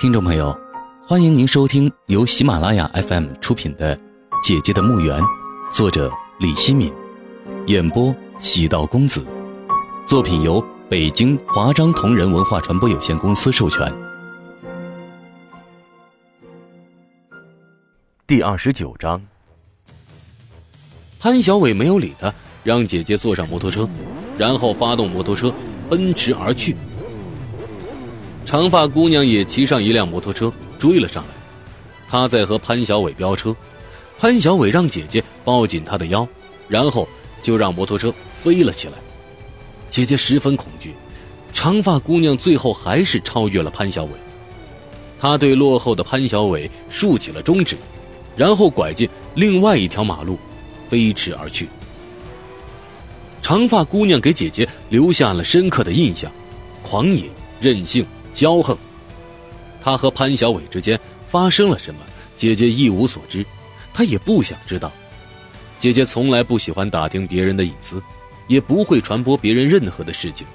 听众朋友，欢迎您收听由喜马拉雅 FM 出品的《姐姐的墓园》，作者李希敏，演播喜道公子。作品由北京华章同仁文化传播有限公司授权。第二十九章，潘小伟没有理他，让姐姐坐上摩托车，然后发动摩托车奔驰而去。长发姑娘也骑上一辆摩托车追了上来，她在和潘小伟飙车，潘小伟让姐姐抱紧他的腰，然后就让摩托车飞了起来。姐姐十分恐惧，长发姑娘最后还是超越了潘小伟。她对落后的潘小伟竖起了中指，然后拐进另外一条马路，飞驰而去。长发姑娘给姐姐留下了深刻的印象：狂野、任性。骄横，他和潘小伟之间发生了什么？姐姐一无所知，她也不想知道。姐姐从来不喜欢打听别人的隐私，也不会传播别人任何的事情。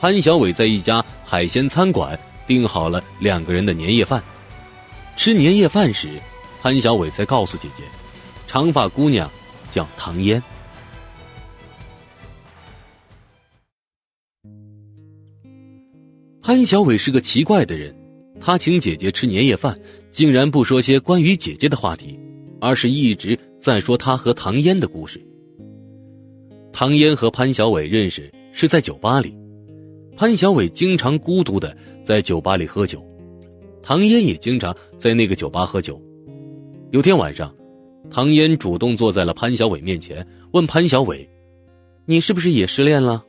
潘小伟在一家海鲜餐馆订好了两个人的年夜饭。吃年夜饭时，潘小伟才告诉姐姐，长发姑娘叫唐嫣。潘小伟是个奇怪的人，他请姐姐吃年夜饭，竟然不说些关于姐姐的话题，而是一直在说他和唐嫣的故事。唐嫣和潘小伟认识是在酒吧里，潘小伟经常孤独的在酒吧里喝酒，唐嫣也经常在那个酒吧喝酒。有天晚上，唐嫣主动坐在了潘小伟面前，问潘小伟：“你是不是也失恋了？”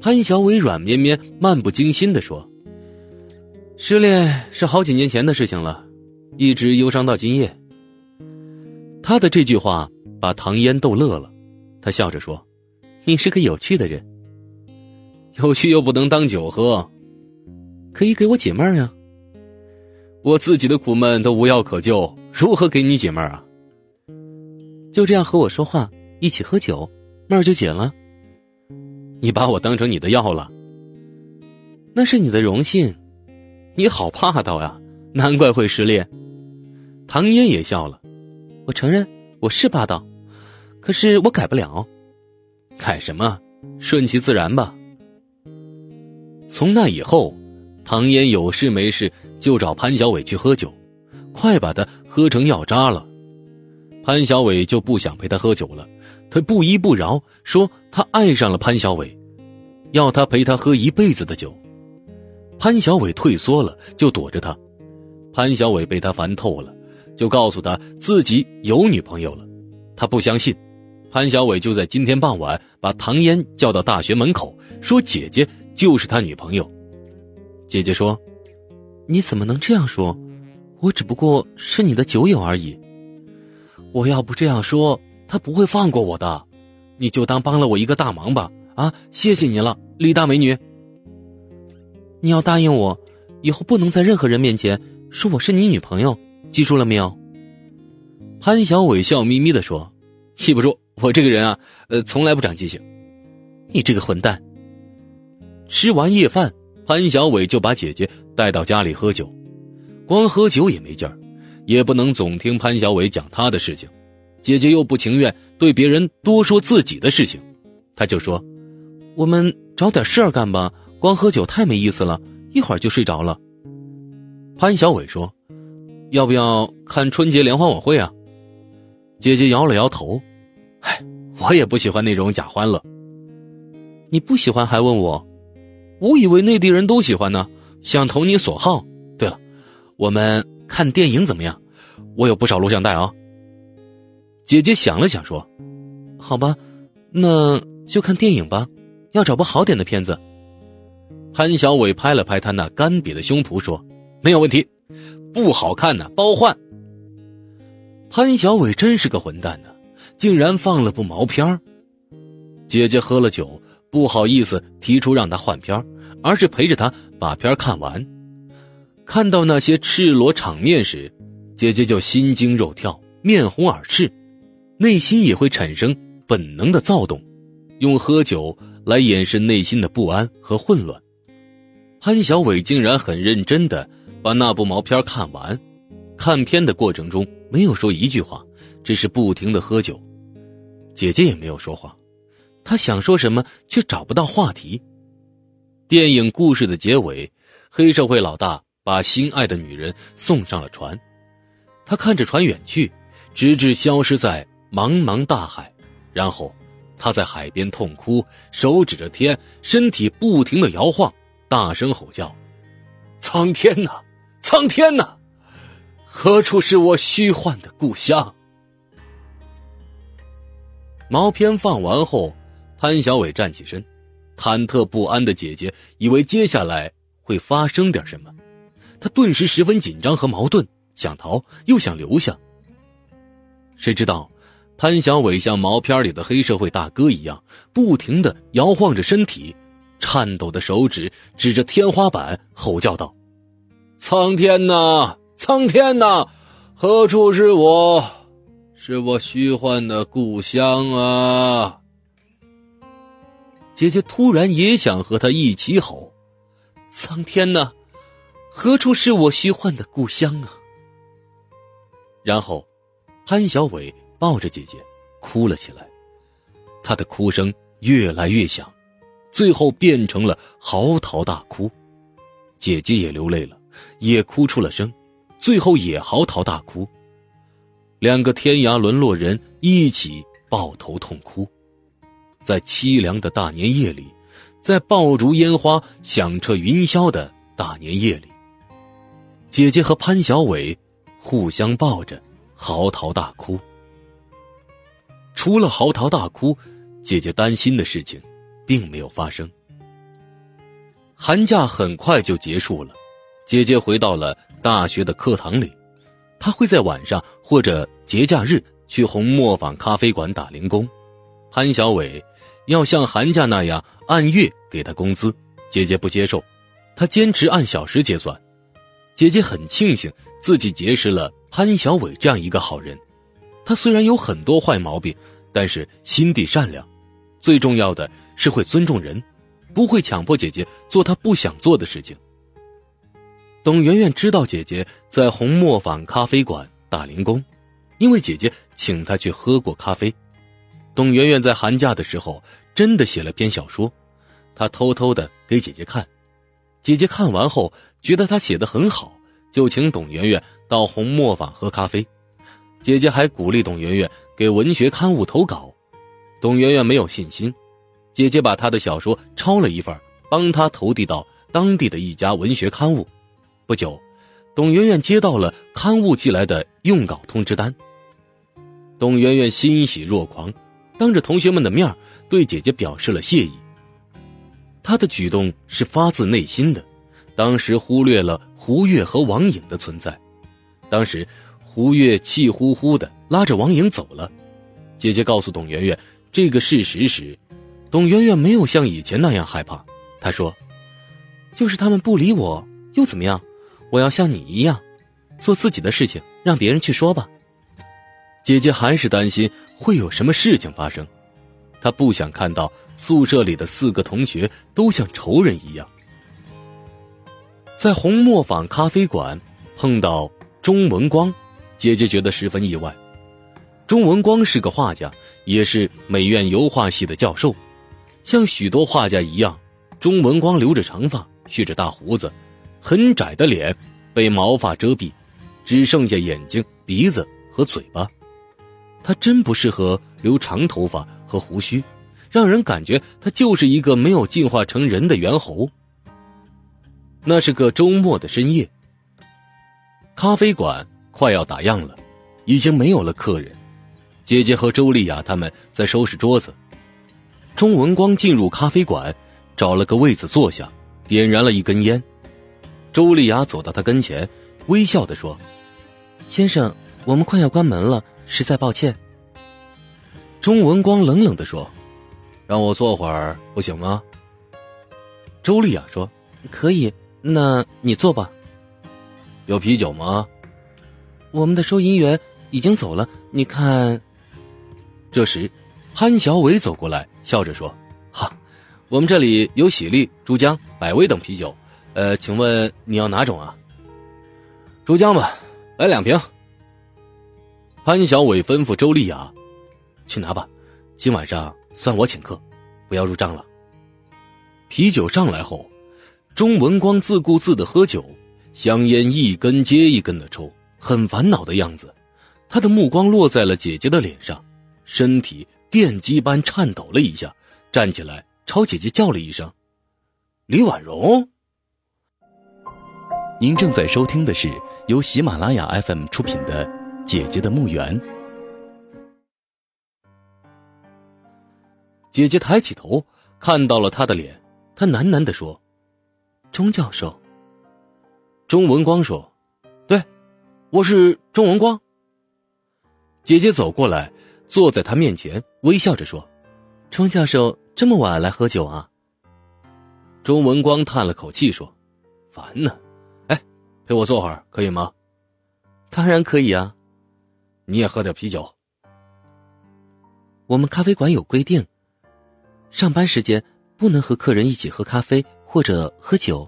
潘小伟软绵绵、漫不经心的说：“失恋是好几年前的事情了，一直忧伤到今夜。”他的这句话把唐嫣逗乐了，他笑着说：“你是个有趣的人，有趣又不能当酒喝，可以给我解闷呀。我自己的苦闷都无药可救，如何给你解闷啊？就这样和我说话，一起喝酒，闷儿就解了。”你把我当成你的药了，那是你的荣幸。你好霸道呀，难怪会失恋。唐嫣也笑了，我承认我是霸道，可是我改不了。改什么？顺其自然吧。从那以后，唐嫣有事没事就找潘小伟去喝酒，快把他喝成药渣了。潘小伟就不想陪他喝酒了。他不依不饶，说他爱上了潘小伟，要他陪他喝一辈子的酒。潘小伟退缩了，就躲着他。潘小伟被他烦透了，就告诉他自己有女朋友了。他不相信，潘小伟就在今天傍晚把唐嫣叫到大学门口，说姐姐就是他女朋友。姐姐说：“你怎么能这样说？我只不过是你的酒友而已。我要不这样说。”他不会放过我的，你就当帮了我一个大忙吧！啊，谢谢你了，李大美女。你要答应我，以后不能在任何人面前说我是你女朋友，记住了没有？潘小伟笑眯眯的说：“记不住，我这个人啊，呃，从来不长记性。”你这个混蛋！吃完夜饭，潘小伟就把姐姐带到家里喝酒，光喝酒也没劲儿，也不能总听潘小伟讲他的事情。姐姐又不情愿对别人多说自己的事情，他就说：“我们找点事儿干吧，光喝酒太没意思了，一会儿就睡着了。”潘小伟说：“要不要看春节联欢晚会啊？”姐姐摇了摇头：“唉，我也不喜欢那种假欢乐。”你不喜欢还问我？我以为内地人都喜欢呢，想投你所好。对了，我们看电影怎么样？我有不少录像带啊。姐姐想了想说：“好吧，那就看电影吧，要找部好点的片子。”潘小伟拍了拍他那干瘪的胸脯说：“没有问题，不好看呢，包换。”潘小伟真是个混蛋呢，竟然放了部毛片姐姐喝了酒，不好意思提出让他换片而是陪着他把片看完。看到那些赤裸场面时，姐姐就心惊肉跳，面红耳赤。内心也会产生本能的躁动，用喝酒来掩饰内心的不安和混乱。潘小伟竟然很认真的把那部毛片看完，看片的过程中没有说一句话，只是不停的喝酒。姐姐也没有说话，她想说什么却找不到话题。电影故事的结尾，黑社会老大把心爱的女人送上了船，他看着船远去，直至消失在茫茫大海，然后他在海边痛哭，手指着天，身体不停的摇晃。大声吼叫：“苍天呐，苍天呐，何处是我虚幻的故乡？”毛片放完后，潘小伟站起身，忐忑不安的姐姐以为接下来会发生点什么，她顿时十分紧张和矛盾，想逃又想留下。谁知道，潘小伟像毛片里的黑社会大哥一样，不停的摇晃着身体。颤抖的手指指着天花板，吼叫道：“苍天呐，苍天呐，何处是我？是我虚幻的故乡啊！”姐姐突然也想和他一起吼：“苍天呐，何处是我虚幻的故乡啊？”然后，潘小伟抱着姐姐哭了起来，她的哭声越来越响。最后变成了嚎啕大哭，姐姐也流泪了，也哭出了声，最后也嚎啕大哭。两个天涯沦落人一起抱头痛哭，在凄凉的大年夜里，在爆竹烟花响彻云霄的大年夜里，姐姐和潘小伟互相抱着嚎啕大哭。除了嚎啕大哭，姐姐担心的事情。并没有发生。寒假很快就结束了，姐姐回到了大学的课堂里。她会在晚上或者节假日去红磨坊咖啡馆打零工。潘小伟要像寒假那样按月给他工资，姐姐不接受，她坚持按小时结算。姐姐很庆幸自己结识了潘小伟这样一个好人。他虽然有很多坏毛病，但是心地善良。最重要的是会尊重人，不会强迫姐姐做她不想做的事情。董媛媛知道姐姐在红磨坊咖啡馆打零工，因为姐姐请她去喝过咖啡。董媛媛在寒假的时候真的写了篇小说，她偷偷的给姐姐看，姐姐看完后觉得她写的很好，就请董媛媛到红磨坊喝咖啡。姐姐还鼓励董媛媛给文学刊物投稿。董媛媛没有信心，姐姐把她的小说抄了一份，帮她投递到当地的一家文学刊物。不久，董媛媛接到了刊物寄来的用稿通知单。董媛媛欣喜若狂，当着同学们的面对姐姐表示了谢意。她的举动是发自内心的，当时忽略了胡月和王颖的存在。当时，胡月气呼呼的拉着王颖走了。姐姐告诉董媛媛。这个事实时，董媛媛没有像以前那样害怕。她说：“就是他们不理我，又怎么样？我要像你一样，做自己的事情，让别人去说吧。”姐姐还是担心会有什么事情发生，她不想看到宿舍里的四个同学都像仇人一样。在红磨坊咖啡馆碰到钟文光，姐姐觉得十分意外。钟文光是个画家，也是美院油画系的教授。像许多画家一样，钟文光留着长发，蓄着大胡子，很窄的脸被毛发遮蔽，只剩下眼睛、鼻子和嘴巴。他真不适合留长头发和胡须，让人感觉他就是一个没有进化成人的猿猴。那是个周末的深夜，咖啡馆快要打烊了，已经没有了客人。姐姐和周丽雅他们在收拾桌子，钟文光进入咖啡馆，找了个位子坐下，点燃了一根烟。周丽雅走到他跟前，微笑的说：“先生，我们快要关门了，实在抱歉。”钟文光冷冷的说：“让我坐会儿不行吗？”周丽雅说：“可以，那你坐吧。”有啤酒吗？我们的收银员已经走了，你看。这时，潘小伟走过来，笑着说：“哈，我们这里有喜力、珠江、百威等啤酒，呃，请问你要哪种啊？珠江吧，来两瓶。潘小伟吩咐周丽雅：“去拿吧，今晚上算我请客，不要入账了。”啤酒上来后，钟文光自顾自的喝酒，香烟一根接一根的抽，很烦恼的样子。他的目光落在了姐姐的脸上，身体电击般颤抖了一下，站起来朝姐姐叫了一声：“李婉容。”您正在收听的是由喜马拉雅 FM 出品的《姐姐的墓园》。姐姐抬起头，看到了他的脸，她喃喃的说：“钟教授。”钟文光说：“，我是钟文光。”姐姐走过来，坐在他面前，微笑着说：“钟教授这么晚来喝酒啊？”钟文光叹了口气说：“烦呢。”哎陪我坐会儿可以吗？当然可以啊。你也喝点啤酒。我们咖啡馆有规定，上班时间不能和客人一起喝咖啡或者喝酒。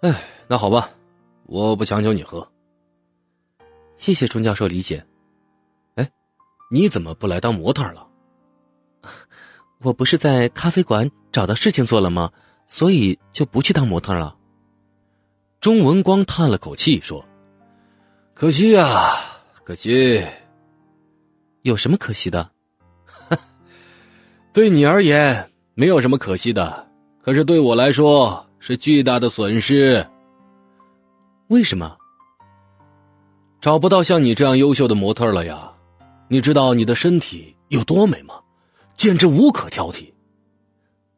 哎，那好吧，我不强求你喝。谢谢钟教授理解。哎，你怎么不来当模特了？我不是在咖啡馆找到事情做了吗？所以就不去当模特了。钟文光叹了口气说：“可惜呀，可惜。有什么可惜的？对你而言没有什么可惜的，可是对我来说是巨大的损失。为什么？找不到像你这样优秀的模特了呀？你知道你的身体有多美吗？简直无可挑剔。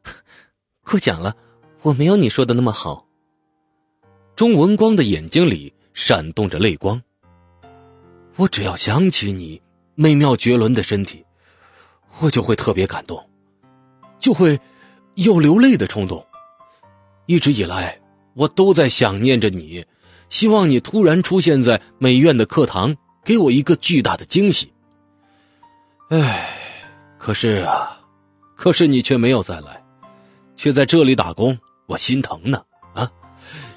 过奖了，我没有你说的那么好。”钟文光的眼睛里闪动着泪光。我只要想起你美妙绝伦的身体，我就会特别感动，就会有流泪的冲动。一直以来，我都在想念着你，希望你突然出现在美院的课堂，给我一个巨大的惊喜。唉，可是啊，可是你却没有再来，却在这里打工，我心疼呢。啊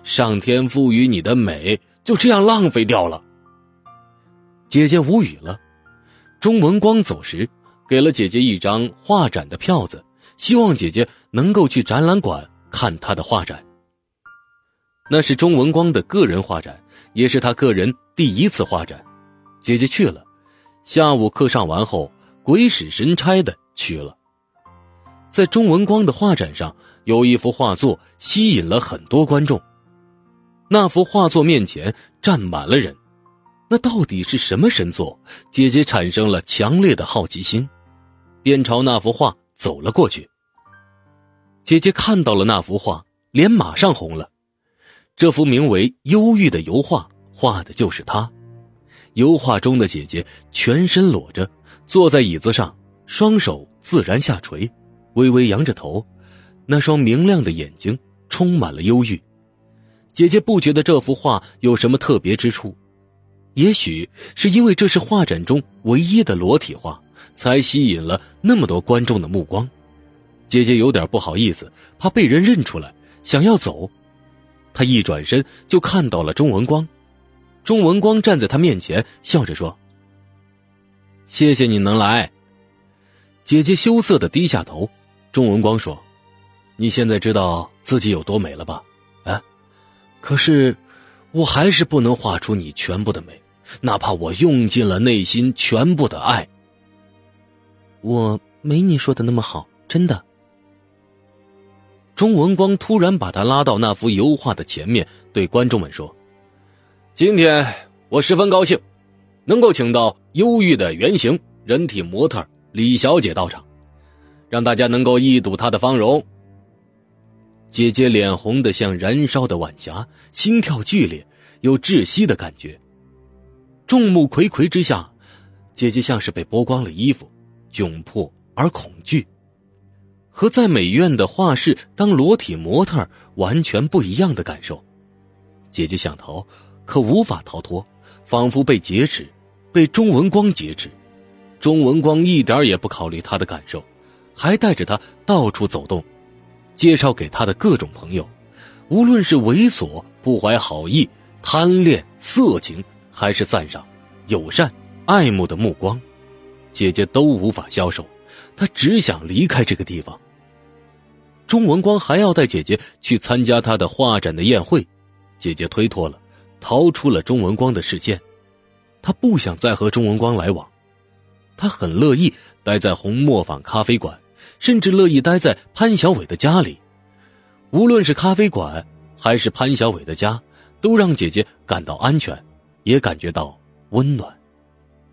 上天赋予你的美就这样浪费掉了。姐姐无语了。钟文光走时，给了姐姐一张画展的票子，希望姐姐能够去展览馆看他的画展。那是钟文光的个人画展，也是他个人第一次画展。姐姐去了，下午课上完后，鬼使神差的去了。在钟文光的画展上，有一幅画作吸引了很多观众。那幅画作面前站满了人，那到底是什么神作？姐姐产生了强烈的好奇心，便朝那幅画走了过去。姐姐看到了那幅画，脸马上红了。这幅名为《忧郁》的油画，画的就是她。油画中的姐姐全身裸着，坐在椅子上，双手自然下垂，微微扬着头，那双明亮的眼睛充满了忧郁。姐姐不觉得这幅画有什么特别之处，也许是因为这是画展中唯一的裸体画，才吸引了那么多观众的目光。姐姐有点不好意思，怕被人认出来，想要走。他一转身就看到了钟文光，钟文光站在他面前，笑着说：“谢谢你能来。”姐姐羞涩的低下头。钟文光说：“你现在知道自己有多美了吧？”啊可是，我还是不能画出你全部的美，哪怕我用尽了内心全部的爱。我没你说的那么好，真的。钟文光突然把他拉到那幅油画的前面，对观众们说：“今天我十分高兴，能够请到忧郁的原型人体模特李小姐到场，让大家能够一睹她的芳容。”姐姐脸红的像燃烧的晚霞，心跳剧烈，有窒息的感觉。众目睽睽之下，姐姐像是被剥光了衣服，窘迫而恐惧，和在美院的画室当裸体模特完全不一样的感受。姐姐想逃，可无法逃脱，仿佛被劫持，被钟文光劫持。钟文光一点也不考虑她的感受，还带着她到处走动。介绍给他的各种朋友，无论是猥琐、不怀好意、贪恋、色情，还是赞赏、友善、爱慕的目光，姐姐都无法消受。她只想离开这个地方。钟文光还要带姐姐去参加他的画展的宴会，姐姐推脱了，逃出了钟文光的视线。她不想再和钟文光来往，她很乐意待在红磨坊咖啡馆，甚至乐意待在潘小伟的家里。无论是咖啡馆，还是潘小伟的家，都让姐姐感到安全，也感觉到温暖。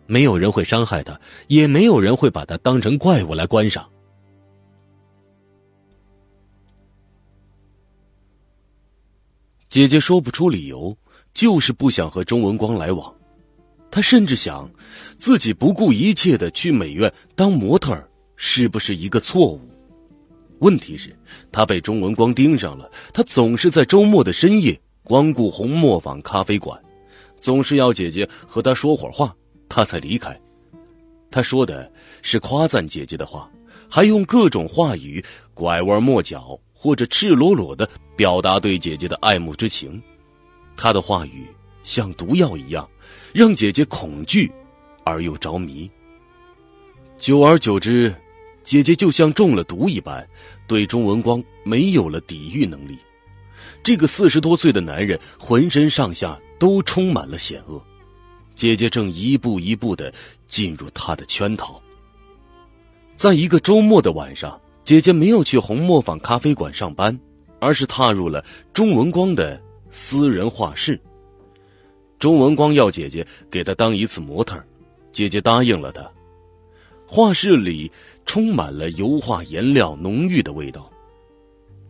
没有人会伤害她，也没有人会把她当成怪物来观赏。姐姐说不出理由，就是不想和钟文光来往。她甚至想，自己不顾一切的去美院当模特儿，是不是一个错误？问题是，她被钟文光盯上了。他总是在周末的深夜光顾红磨坊咖啡馆，总是要姐姐和他说会儿话，他才离开。他说的是夸赞姐姐的话，还用各种话语拐弯抹角。或者赤裸裸的表达对姐姐的爱慕之情，他的话语像毒药一样，让姐姐恐惧而又着迷。久而久之，姐姐就像中了毒一般，对钟文光没有了抵御能力。这个四十多岁的男人浑身上下都充满了险恶，姐姐正一步一步的进入他的圈套。在一个周末的晚上。姐姐没有去红磨坊咖啡馆上班，而是踏入了钟文光的私人画室。钟文光要姐姐给他当一次模特，姐姐答应了他。画室里充满了油画颜料浓郁的味道。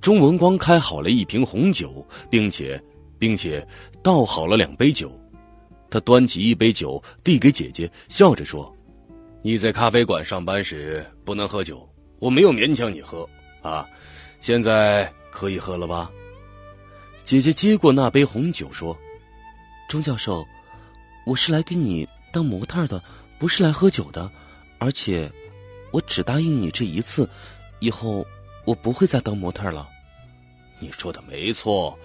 钟文光开好了一瓶红酒，并且，并且倒好了两杯酒。他端起一杯酒递给姐姐，笑着说：“你在咖啡馆上班时不能喝酒。”我没有勉强你喝，啊，现在可以喝了吧？姐姐接过那杯红酒说：“钟教授，我是来给你当模特的，不是来喝酒的。而且，我只答应你这一次，以后我不会再当模特了。”你说的没错，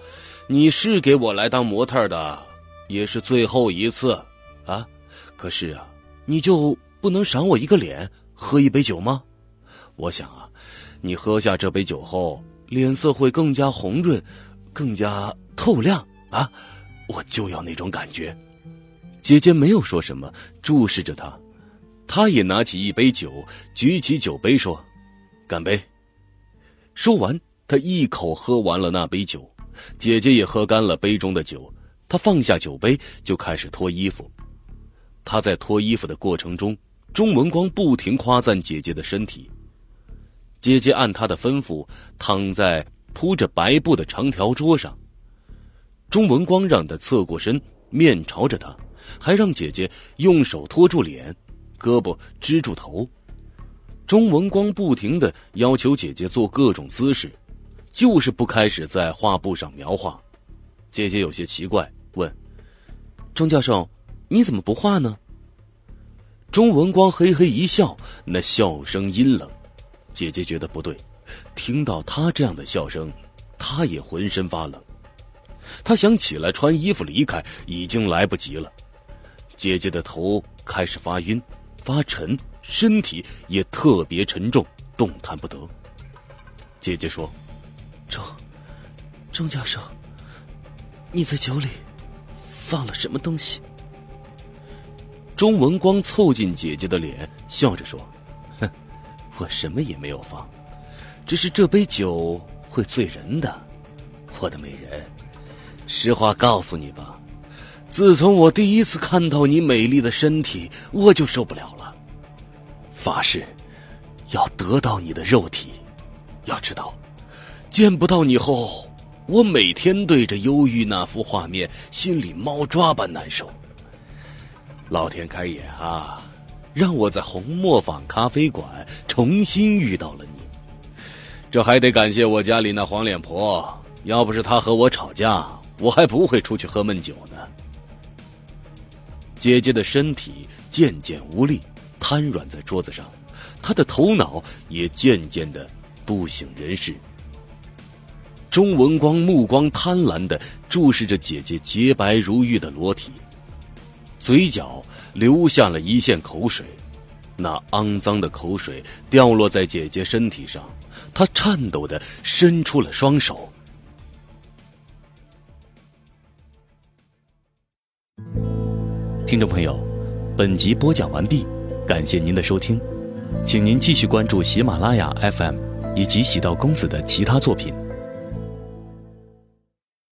你是给我来当模特的，也是最后一次，啊！可是啊，你就不能赏我一个脸，喝一杯酒吗？我想啊，你喝下这杯酒后，脸色会更加红润，更加透亮啊！我就要那种感觉。姐姐没有说什么，注视着他。他也拿起一杯酒，举起酒杯说：“干杯！”说完，他一口喝完了那杯酒。姐姐也喝干了杯中的酒。他放下酒杯，就开始脱衣服。他在脱衣服的过程中，钟文光不停夸赞姐姐的身体。姐姐按他的吩咐躺在铺着白布的长条桌上。钟文光让他侧过身，面朝着他，还让姐姐用手托住脸，胳膊支住头。钟文光不停的要求姐姐做各种姿势，就是不开始在画布上描画。姐姐有些奇怪，问：“钟教授，你怎么不画呢？”钟文光嘿嘿一笑，那笑声阴冷。姐姐觉得不对，听到他这样的笑声，她也浑身发冷。她想起来穿衣服离开，已经来不及了。姐姐的头开始发晕、发沉，身体也特别沉重，动弹不得。姐姐说：“钟，钟教授，你在酒里放了什么东西？”钟文光凑近姐姐的脸，笑着说。我什么也没有放，只是这杯酒会醉人的，我的美人。实话告诉你吧，自从我第一次看到你美丽的身体，我就受不了了。发誓，要得到你的肉体。要知道，见不到你后，我每天对着忧郁那幅画面，心里猫抓般难受。老天开眼啊！让我在红磨坊咖啡馆重新遇到了你，这还得感谢我家里那黄脸婆。要不是她和我吵架，我还不会出去喝闷酒呢。姐姐的身体渐渐无力，瘫软在桌子上，她的头脑也渐渐的不省人事。钟文光目光贪婪的注视着姐姐洁白如玉的裸体，嘴角流下了一线口水，那肮脏的口水掉落在姐姐身体上，她颤抖的伸出了双手。听众朋友，本集播讲完毕，感谢您的收听，请您继续关注喜马拉雅 FM 以及喜道公子的其他作品。